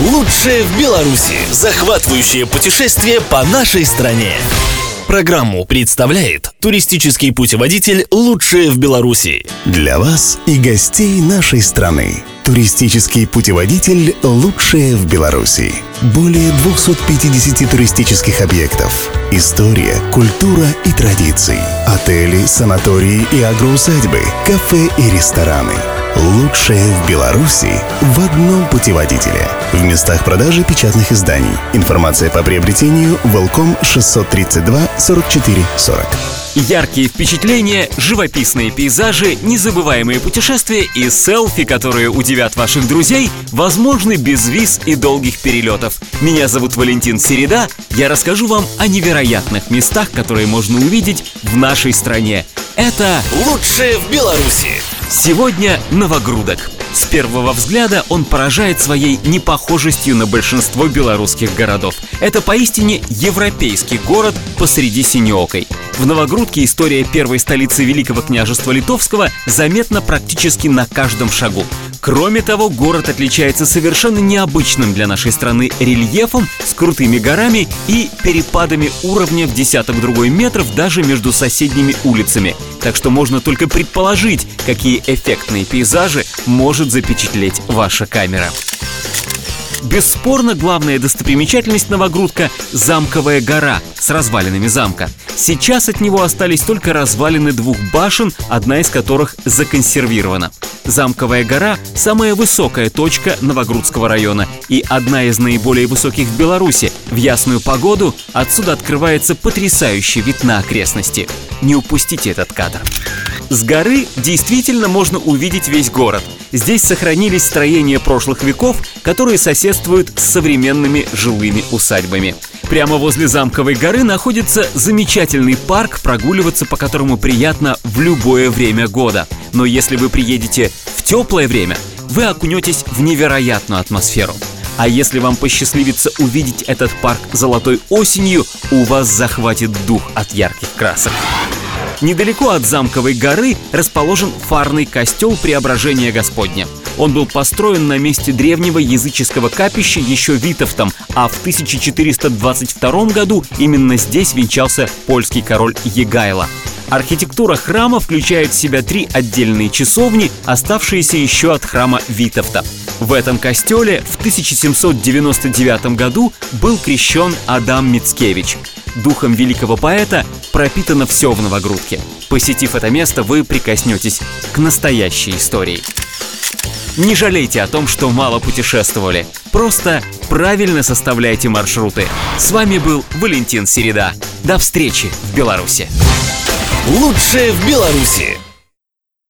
Лучшее в Беларуси. Захватывающее путешествие по нашей стране. Программу представляет туристический путеводитель «Лучшее в Беларуси». Для вас и гостей нашей страны. Туристический путеводитель «Лучшее в Беларуси». Более 250 туристических объектов. История, культура и традиции. Отели, санатории и агроусадьбы, кафе и рестораны. Лучшее в Беларуси в одном путеводителе. В местах продажи печатных изданий. Информация по приобретению Волком 632 44 40. Яркие впечатления, живописные пейзажи, незабываемые путешествия и селфи, которые удивят ваших друзей, возможны без виз и долгих перелетов. Меня зовут Валентин Середа. Я расскажу вам о невероятных местах, которые можно увидеть в нашей стране. Это «Лучшее в Беларуси». Сегодня Новогрудок. С первого взгляда он поражает своей непохожестью на большинство белорусских городов. Это поистине европейский город посреди Синеокой. В Новогрудке история первой столицы Великого княжества Литовского заметна практически на каждом шагу. Кроме того, город отличается совершенно необычным для нашей страны рельефом с крутыми горами и перепадами уровня в десяток другой метров даже между соседними улицами. Так что можно только предположить, какие эффектные пейзажи может запечатлеть ваша камера. Бесспорно, главная достопримечательность Новогрудка – Замковая гора с развалинами замка. Сейчас от него остались только развалины двух башен, одна из которых законсервирована. Замковая гора – самая высокая точка Новогрудского района и одна из наиболее высоких в Беларуси. В ясную погоду отсюда открывается потрясающий вид на окрестности. Не упустите этот кадр. С горы действительно можно увидеть весь город. Здесь сохранились строения прошлых веков, которые соседствуют с современными жилыми усадьбами. Прямо возле замковой горы находится замечательный парк, прогуливаться по которому приятно в любое время года. Но если вы приедете в теплое время, вы окунетесь в невероятную атмосферу. А если вам посчастливится увидеть этот парк золотой осенью, у вас захватит дух от ярких красок. Недалеко от замковой горы расположен фарный костел Преображения Господня. Он был построен на месте древнего языческого капища еще Витовтом, а в 1422 году именно здесь венчался польский король Егайло. Архитектура храма включает в себя три отдельные часовни, оставшиеся еще от храма Витовта. В этом костеле в 1799 году был крещен Адам Мицкевич. Духом великого поэта пропитано все в Новогрудке. Посетив это место, вы прикоснетесь к настоящей истории. Не жалейте о том, что мало путешествовали. Просто правильно составляйте маршруты. С вами был Валентин Середа. До встречи в Беларуси. Лучшее в Беларуси.